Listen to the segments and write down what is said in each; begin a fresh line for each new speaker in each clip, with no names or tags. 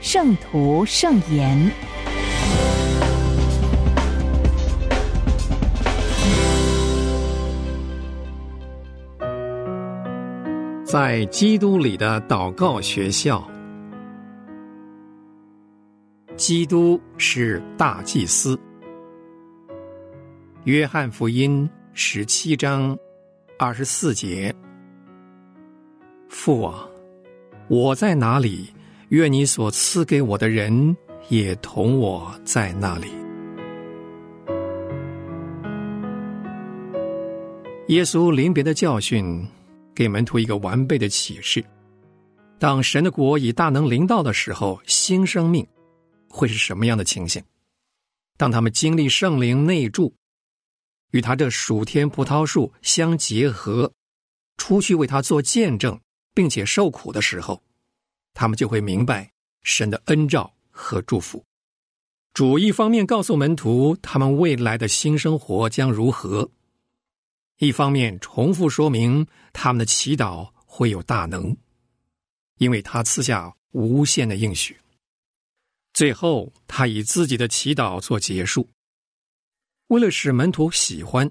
圣徒圣言》。
在基督里的祷告学校，基督是大祭司。约翰福音十七章二十四节：“父啊，我在哪里，愿你所赐给我的人也同我在那里。”耶稣临别的教训，给门徒一个完备的启示：当神的国以大能临到的时候，新生命会是什么样的情形？当他们经历圣灵内住。与他这属天葡萄树相结合，出去为他做见证，并且受苦的时候，他们就会明白神的恩照和祝福。主一方面告诉门徒他们未来的新生活将如何，一方面重复说明他们的祈祷会有大能，因为他赐下无限的应许。最后，他以自己的祈祷做结束。为了使门徒喜欢，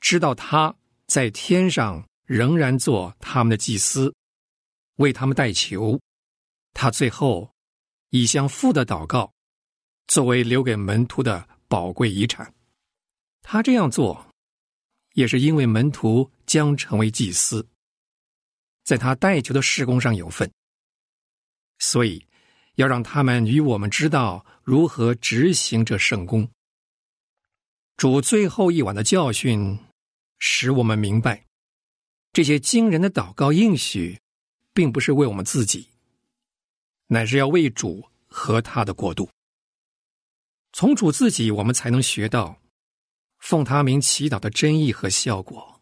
知道他在天上仍然做他们的祭司，为他们代求，他最后以向父的祷告作为留给门徒的宝贵遗产。他这样做，也是因为门徒将成为祭司，在他代求的事工上有份，所以要让他们与我们知道如何执行这圣功。主最后一晚的教训，使我们明白，这些惊人的祷告应许，并不是为我们自己，乃是要为主和他的国度。从主自己，我们才能学到奉他名祈祷的真意和效果。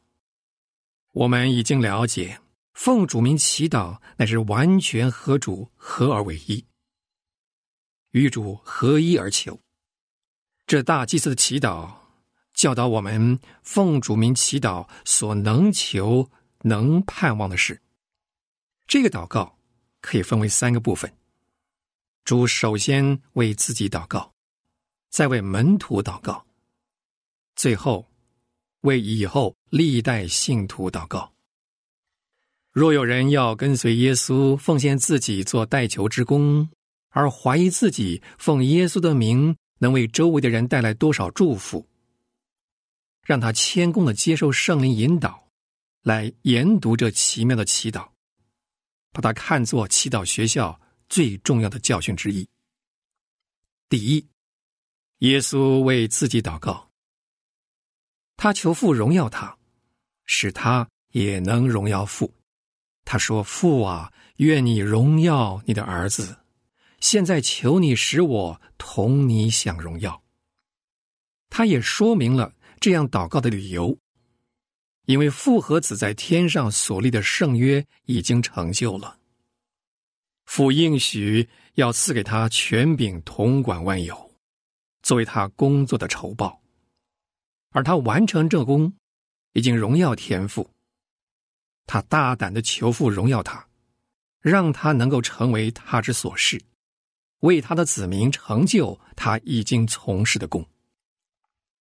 我们已经了解，奉主名祈祷，乃是完全和主合而为一，与主合一而求。这大祭司的祈祷。教导我们奉主名祈祷所能求能盼望的事。这个祷告可以分为三个部分：主首先为自己祷告，再为门徒祷告，最后为以后历代信徒祷告。若有人要跟随耶稣，奉献自己做代求之功，而怀疑自己奉耶稣的名能为周围的人带来多少祝福，让他谦恭的接受圣灵引导，来研读这奇妙的祈祷，把它看作祈祷学校最重要的教训之一。第一，耶稣为自己祷告，他求父荣耀他，使他也能荣耀父。他说：“父啊，愿你荣耀你的儿子。现在求你使我同你享荣耀。”他也说明了。这样祷告的理由，因为父和子在天上所立的圣约已经成就了，父应许要赐给他权柄统管万有，作为他工作的酬报，而他完成这功，已经荣耀天赋。他大胆的求父荣耀他，让他能够成为他之所事，为他的子民成就他已经从事的功。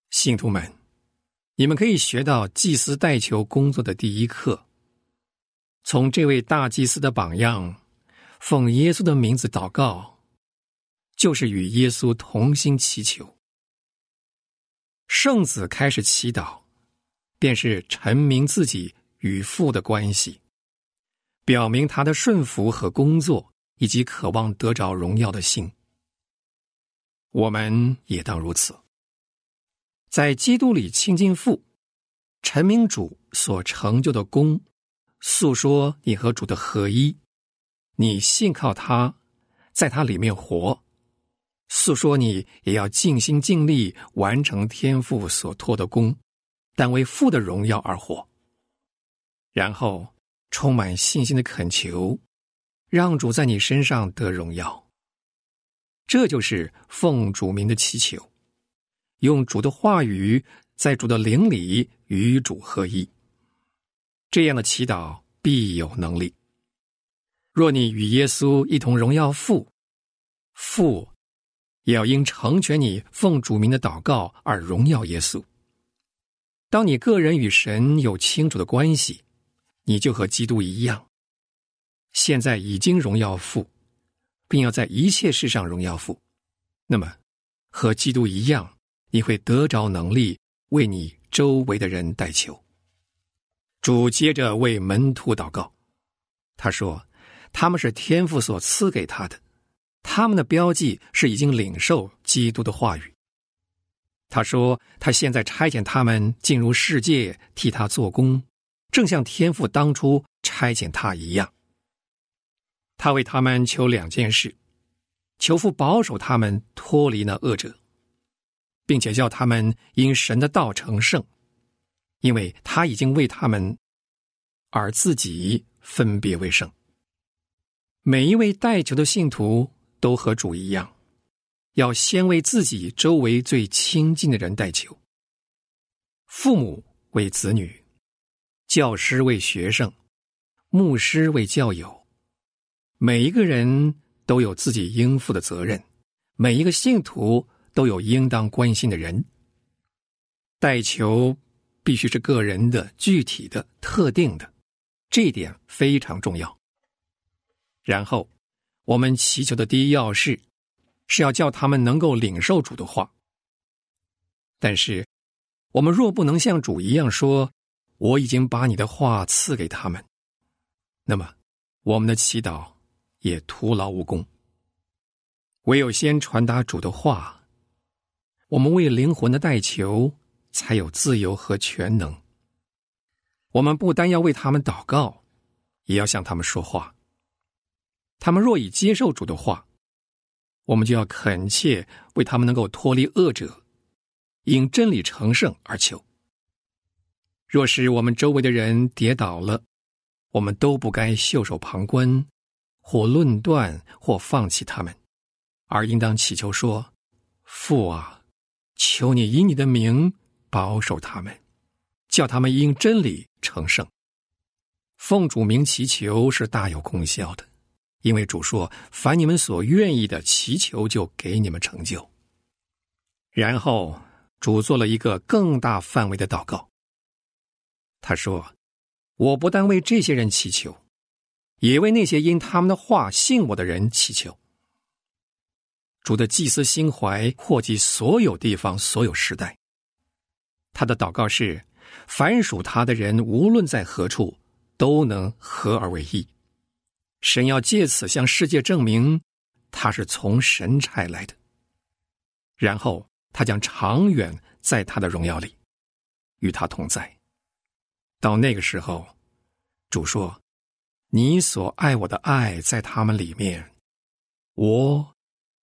信徒们。你们可以学到祭司代求工作的第一课。从这位大祭司的榜样，奉耶稣的名字祷告，就是与耶稣同心祈求。圣子开始祈祷，便是陈明自己与父的关系，表明他的顺服和工作，以及渴望得着荣耀的心。我们也当如此。在基督里亲近父，陈明主所成就的功，诉说你和主的合一，你信靠他，在他里面活。诉说你也要尽心尽力完成天父所托的功，但为父的荣耀而活。然后充满信心的恳求，让主在你身上得荣耀。这就是奉主名的祈求，用主的话语在主的灵里与主合一。这样的祈祷必有能力。若你与耶稣一同荣耀父，父。也要因成全你奉主名的祷告而荣耀耶稣。当你个人与神有清楚的关系，你就和基督一样，现在已经荣耀父，并要在一切事上荣耀父。那么，和基督一样，你会得着能力为你周围的人代求。主接着为门徒祷告，他说：“他们是天父所赐给他的。”他们的标记是已经领受基督的话语。他说：“他现在差遣他们进入世界，替他做工，正像天父当初差遣他一样。他为他们求两件事：求父保守他们脱离那恶者，并且叫他们因神的道成圣，因为他已经为他们而自己分别为圣。每一位代求的信徒。”都和主一样，要先为自己周围最亲近的人代求。父母为子女，教师为学生，牧师为教友。每一个人都有自己应负的责任，每一个信徒都有应当关心的人。代求必须是个人的、具体的、特定的，这一点非常重要。然后。我们祈求的第一要事，是要叫他们能够领受主的话。但是，我们若不能像主一样说：“我已经把你的话赐给他们”，那么我们的祈祷也徒劳无功。唯有先传达主的话，我们为灵魂的代求才有自由和全能。我们不单要为他们祷告，也要向他们说话。他们若已接受主的话，我们就要恳切为他们能够脱离恶者，因真理成圣而求。若是我们周围的人跌倒了，我们都不该袖手旁观，或论断，或放弃他们，而应当祈求说：“父啊，求你以你的名保守他们，叫他们因真理成圣。”奉主名祈求是大有功效的。因为主说：“凡你们所愿意的祈求，就给你们成就。”然后主做了一个更大范围的祷告。他说：“我不但为这些人祈求，也为那些因他们的话信我的人祈求。”主的祭司心怀祸及所有地方、所有时代。他的祷告是：凡属他的人，无论在何处，都能合而为一。神要借此向世界证明，他是从神差来的。然后他将长远在他的荣耀里，与他同在。到那个时候，主说：“你所爱我的爱在他们里面，我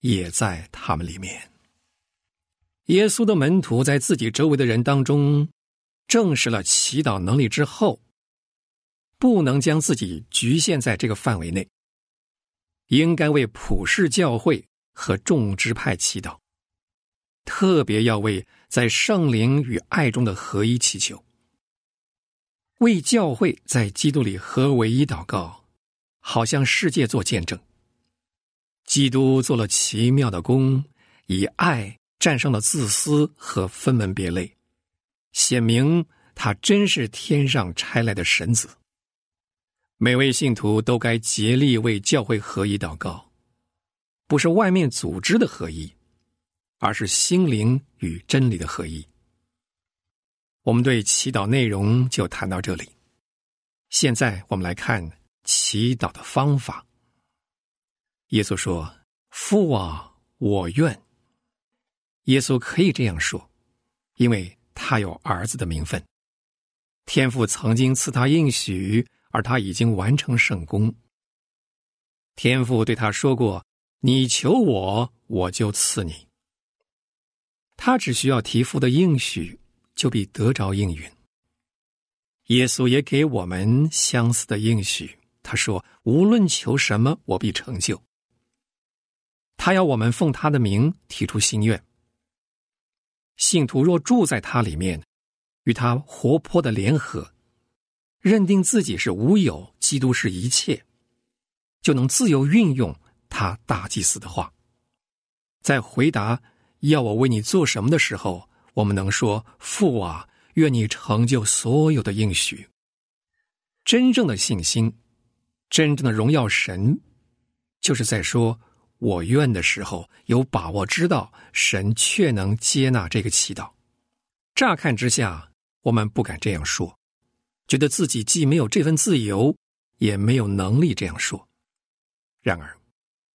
也在他们里面。”耶稣的门徒在自己周围的人当中，证实了祈祷能力之后。不能将自己局限在这个范围内，应该为普世教会和众支派祈祷，特别要为在圣灵与爱中的合一祈求，为教会在基督里合为一祷告，好向世界做见证。基督做了奇妙的功，以爱战胜了自私和分门别类，显明他真是天上差来的神子。每位信徒都该竭力为教会合一祷告，不是外面组织的合一，而是心灵与真理的合一。我们对祈祷内容就谈到这里。现在我们来看祈祷的方法。耶稣说：“父啊，我愿。”耶稣可以这样说，因为他有儿子的名分，天父曾经赐他应许。而他已经完成圣功。天父对他说过：“你求我，我就赐你。他只需要提父的应许，就必得着应允。耶稣也给我们相似的应许，他说：“无论求什么，我必成就。”他要我们奉他的名提出心愿。信徒若住在他里面，与他活泼的联合，认定自己是无有，基督是一切，就能自由运用他大祭司的话。在回答要我为你做什么的时候，我们能说：“父啊，愿你成就所有的应许。”真正的信心，真正的荣耀神，就是在说。我愿的时候，有把握知道神却能接纳这个祈祷。乍看之下，我们不敢这样说，觉得自己既没有这份自由，也没有能力这样说。然而，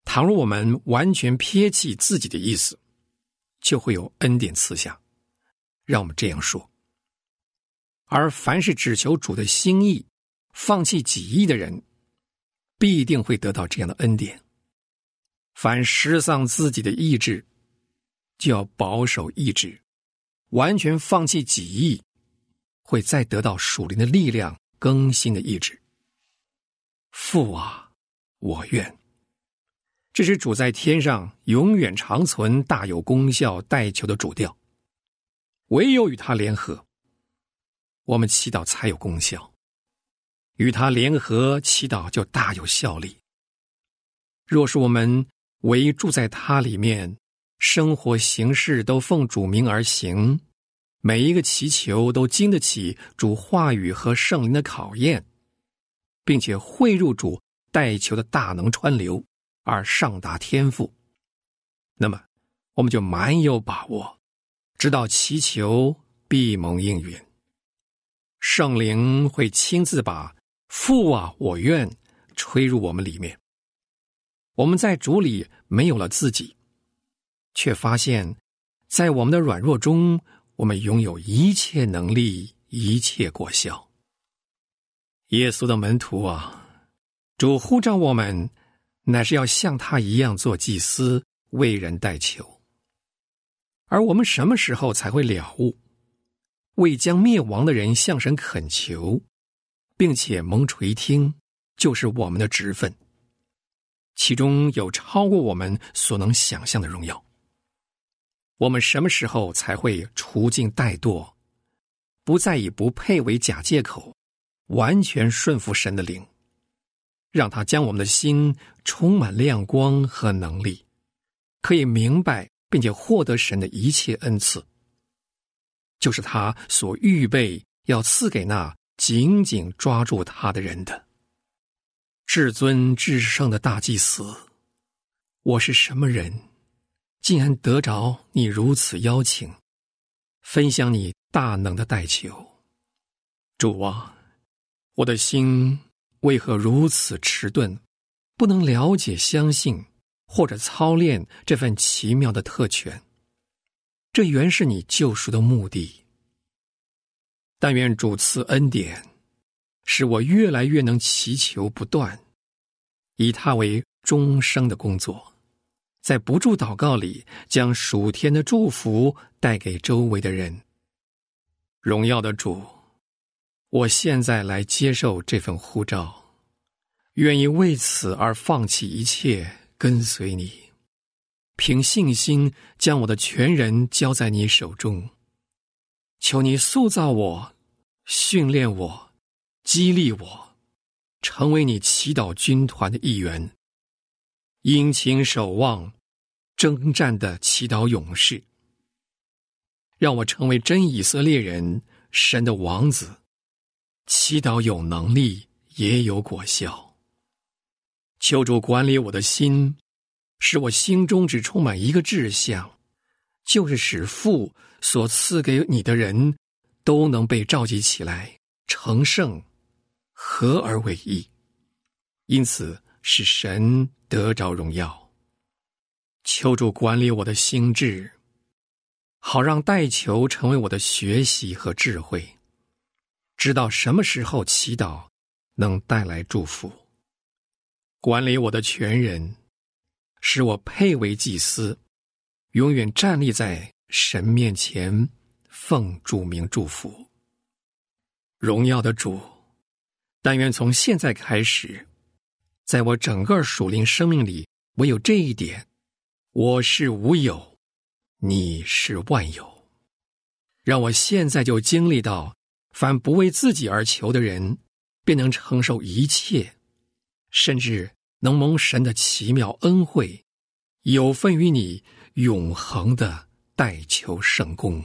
倘若我们完全撇弃自己的意思，就会有恩典赐下，让我们这样说。而凡是只求主的心意、放弃己意的人，必定会得到这样的恩典。凡失丧自己的意志，就要保守意志，完全放弃己意，会再得到属灵的力量更新的意志。父啊，我愿，这是主在天上永远长存、大有功效、代求的主调。唯有与他联合，我们祈祷才有功效；与他联合祈祷就大有效力。若是我们，唯住在他里面，生活行事都奉主名而行，每一个祈求都经得起主话语和圣灵的考验，并且汇入主代求的大能川流，而上达天赋。那么，我们就蛮有把握，知道祈求必蒙应允。圣灵会亲自把“父啊，我愿”吹入我们里面。我们在主里没有了自己，却发现，在我们的软弱中，我们拥有一切能力、一切果效。耶稣的门徒啊，主呼召我们，乃是要像他一样做祭司，为人代求。而我们什么时候才会了悟，为将灭亡的人向神恳求，并且蒙垂听，就是我们的职分。其中有超过我们所能想象的荣耀。我们什么时候才会除尽怠惰，不再以不配为假借口，完全顺服神的灵，让他将我们的心充满亮光和能力，可以明白并且获得神的一切恩赐，就是他所预备要赐给那紧紧抓住他的人的。至尊至圣的大祭司，我是什么人，竟然得着你如此邀请，分享你大能的代求？主啊，我的心为何如此迟钝，不能了解、相信或者操练这份奇妙的特权？这原是你救赎的目的。但愿主赐恩典。使我越来越能祈求不断，以他为终生的工作，在不住祷告里将属天的祝福带给周围的人。荣耀的主，我现在来接受这份呼召，愿意为此而放弃一切，跟随你，凭信心将我的全人交在你手中。求你塑造我，训练我。激励我，成为你祈祷军团的一员，殷勤守望、征战的祈祷勇士，让我成为真以色列人、神的王子。祈祷有能力，也有果效。求主管理我的心，使我心中只充满一个志向，就是使父所赐给你的人都能被召集起来，成圣。合而为一，因此使神得着荣耀。求主管理我的心智，好让代求成为我的学习和智慧，知道什么时候祈祷能带来祝福。管理我的全人，使我配为祭司，永远站立在神面前，奉主名祝福。荣耀的主，但愿从现在开始，在我整个属灵生命里，唯有这一点：我是无有，你是万有。让我现在就经历到，凡不为自己而求的人，便能承受一切，甚至能蒙神的奇妙恩惠，有份于你永恒的代求圣功。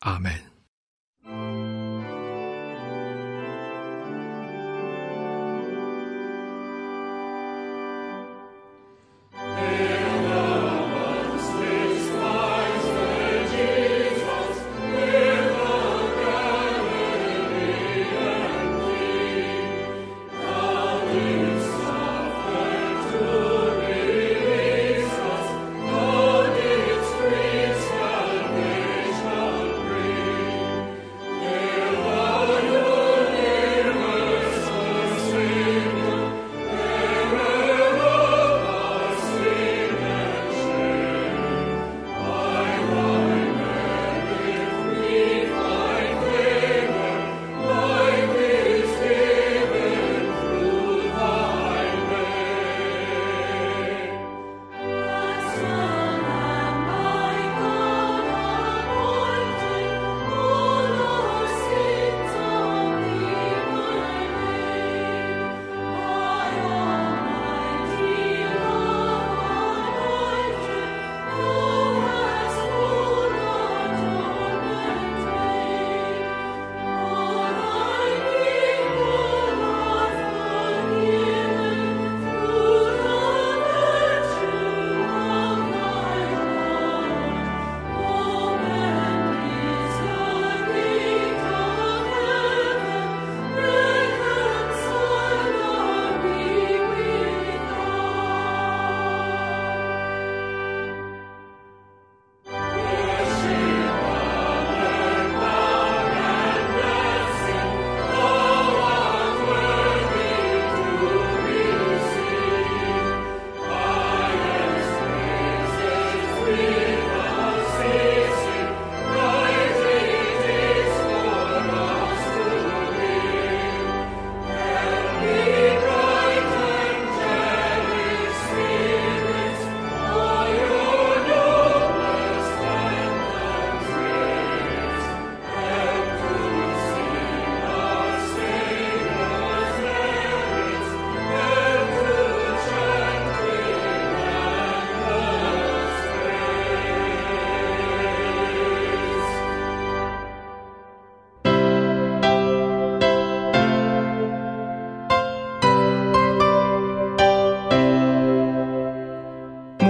阿门。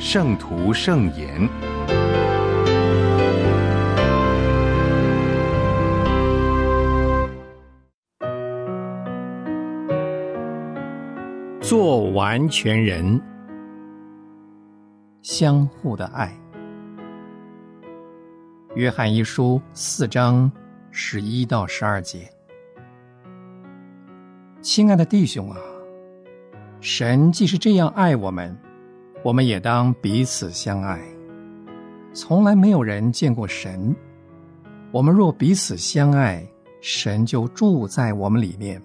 圣徒圣言，
做完全人，相互的爱。约翰一书四章十一到十二节，亲爱的弟兄啊，神既是这样爱我们。我们也当彼此相爱。从来没有人见过神。我们若彼此相爱，神就住在我们里面，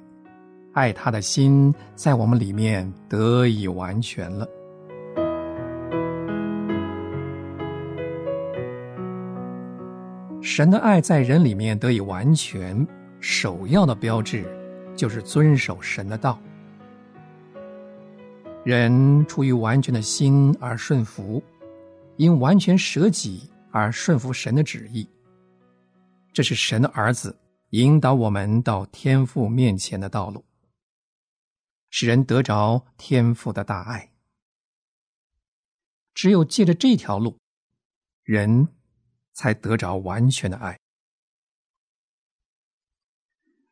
爱他的心在我们里面得以完全了。神的爱在人里面得以完全，首要的标志就是遵守神的道。人出于完全的心而顺服，因完全舍己而顺服神的旨意。这是神的儿子引导我们到天父面前的道路，使人得着天父的大爱。只有借着这条路，人才得着完全的爱。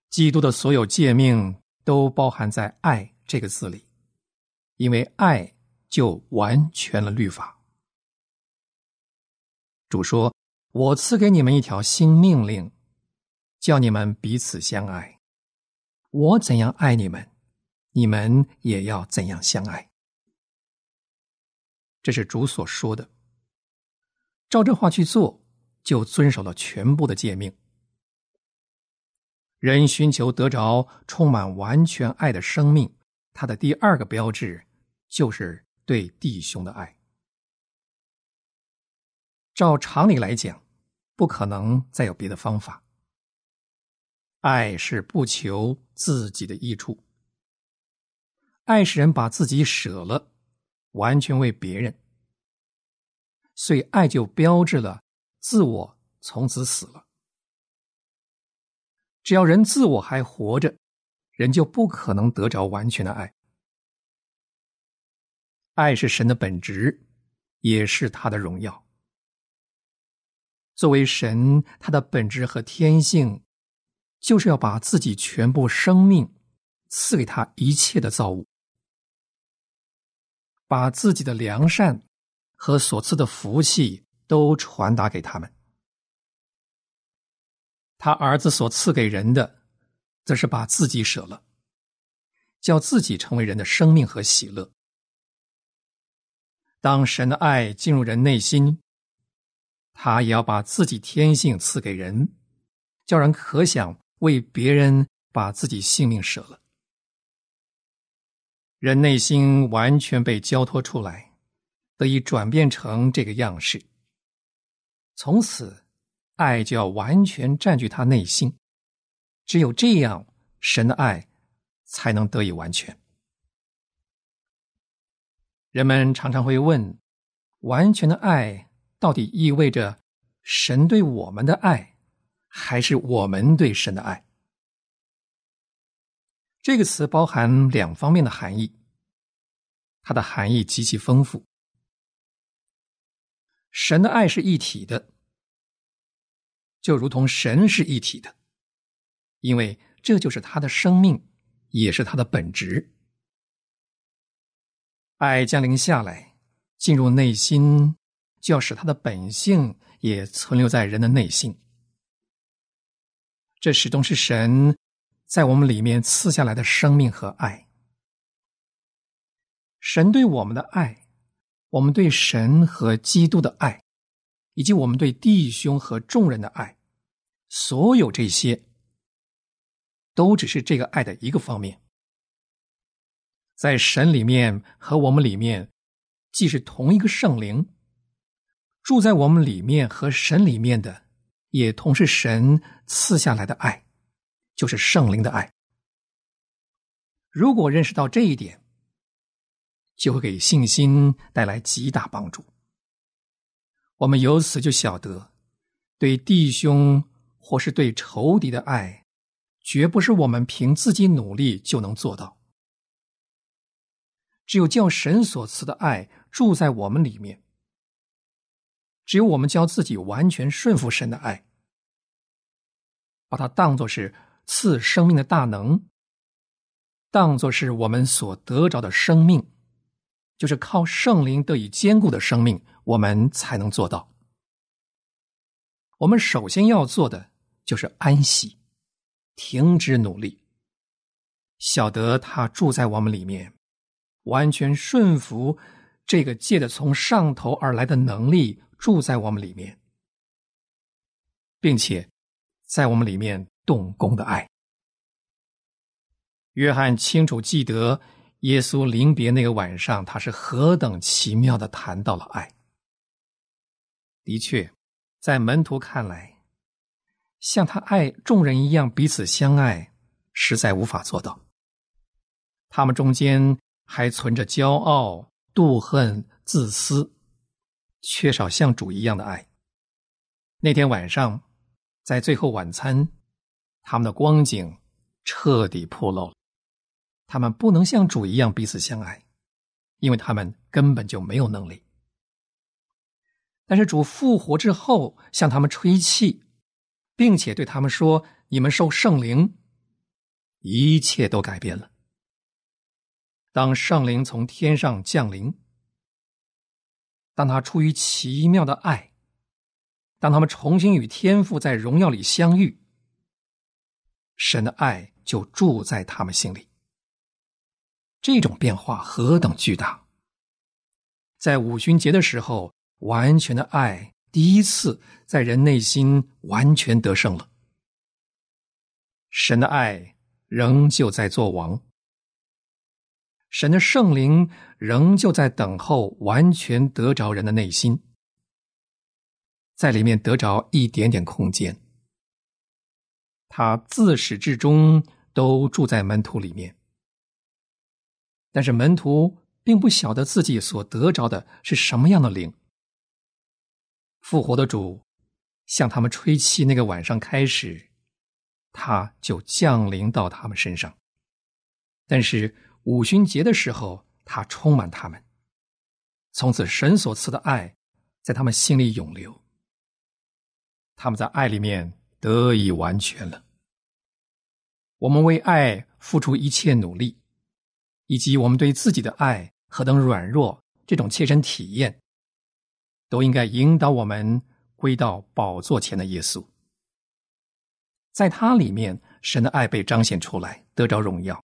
基督的所有诫命都包含在“爱”这个字里，因为爱就完全了律法。主说：“我赐给你们一条新命令，叫你们彼此相爱。我怎样爱你们，你们也要怎样相爱。”这是主所说的。照这话去做，就遵守了全部的诫命。人寻求得着充满完全爱的生命，他的第二个标志就是对弟兄的爱。照常理来讲，不可能再有别的方法。爱是不求自己的益处，爱使人把自己舍了，完全为别人，所以爱就标志了自我从此死了。只要人自我还活着，人就不可能得着完全的爱。爱是神的本质，也是他的荣耀。作为神，他的本质和天性，就是要把自己全部生命赐给他一切的造物，把自己的良善和所赐的福气都传达给他们。他儿子所赐给人的，则是把自己舍了，叫自己成为人的生命和喜乐。当神的爱进入人内心，他也要把自己天性赐给人，叫人可想为别人把自己性命舍了。人内心完全被交托出来，得以转变成这个样式，从此。爱就要完全占据他内心，只有这样，神的爱才能得以完全。人们常常会问：完全的爱到底意味着神对我们的爱，还是我们对神的爱？这个词包含两方面的含义，它的含义极其丰富。神的爱是一体的。就如同神是一体的，因为这就是他的生命，也是他的本质。爱降临下来，进入内心，就要使他的本性也存留在人的内心。这始终是神在我们里面赐下来的生命和爱。神对我们的爱，我们对神和基督的爱。以及我们对弟兄和众人的爱，所有这些，都只是这个爱的一个方面。在神里面和我们里面，既是同一个圣灵，住在我们里面和神里面的，也同是神赐下来的爱，就是圣灵的爱。如果认识到这一点，就会给信心带来极大帮助。我们由此就晓得，对弟兄或是对仇敌的爱，绝不是我们凭自己努力就能做到。只有叫神所赐的爱住在我们里面，只有我们教自己完全顺服神的爱，把它当作是赐生命的大能，当作是我们所得着的生命，就是靠圣灵得以坚固的生命。我们才能做到。我们首先要做的就是安息，停止努力，晓得他住在我们里面，完全顺服这个借的从上头而来的能力住在我们里面，并且在我们里面动工的爱。约翰清楚记得耶稣临别那个晚上，他是何等奇妙的谈到了爱。的确，在门徒看来，像他爱众人一样彼此相爱，实在无法做到。他们中间还存着骄傲、妒恨、自私，缺少像主一样的爱。那天晚上，在最后晚餐，他们的光景彻底破漏了。他们不能像主一样彼此相爱，因为他们根本就没有能力。但是主复活之后，向他们吹气，并且对他们说：“你们受圣灵。”一切都改变了。当圣灵从天上降临，当他出于奇妙的爱，当他们重新与天父在荣耀里相遇，神的爱就住在他们心里。这种变化何等巨大！在五旬节的时候，完全的爱第一次在人内心完全得胜了。神的爱仍旧在做王，神的圣灵仍旧在等候完全得着人的内心，在里面得着一点点空间。他自始至终都住在门徒里面。但是门徒并不晓得自己所得着的是什么样的灵。复活的主向他们吹气，那个晚上开始，他就降临到他们身上。但是五旬节的时候，他充满他们。从此，神所赐的爱在他们心里永留。他们在爱里面得以完全了。我们为爱付出一切努力。以及我们对自己的爱何等软弱，这种切身体验，都应该引导我们归到宝座前的耶稣。在他里面，神的爱被彰显出来，得着荣耀，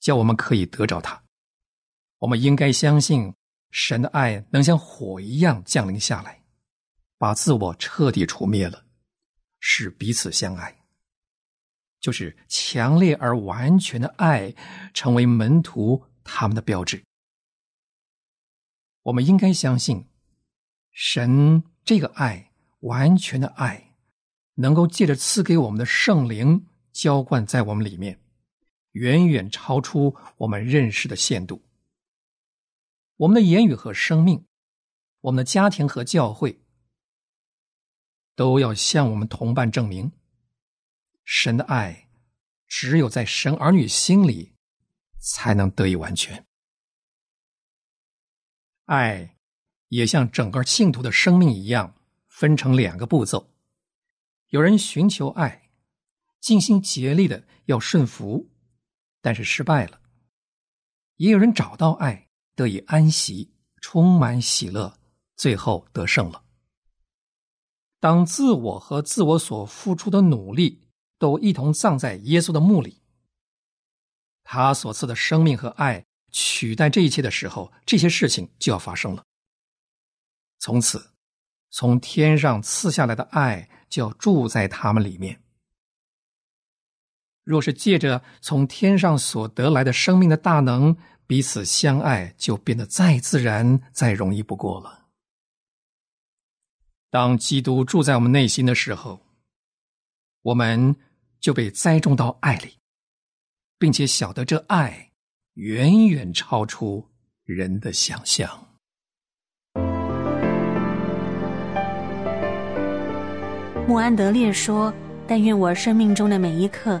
叫我们可以得着他。我们应该相信，神的爱能像火一样降临下来，把自我彻底除灭了，使彼此相爱。就是强烈而完全的爱，成为门徒他们的标志。我们应该相信，神这个爱，完全的爱，能够借着赐给我们的圣灵浇灌在我们里面，远远超出我们认识的限度。我们的言语和生命，我们的家庭和教会，都要向我们同伴证明。神的爱，只有在神儿女心里，才能得以完全。爱也像整个信徒的生命一样，分成两个步骤：有人寻求爱，尽心竭力的要顺服，但是失败了；也有人找到爱，得以安息，充满喜乐，最后得胜了。当自我和自我所付出的努力。都一同葬在耶稣的墓里。他所赐的生命和爱取代这一切的时候，这些事情就要发生了。从此，从天上赐下来的爱就要住在他们里面。若是借着从天上所得来的生命的大能彼此相爱，就变得再自然、再容易不过了。当基督住在我们内心的时候，我们。就被栽种到爱里，并且晓得这爱远远超出人的想象。
穆安德烈说：“但愿我生命中的每一刻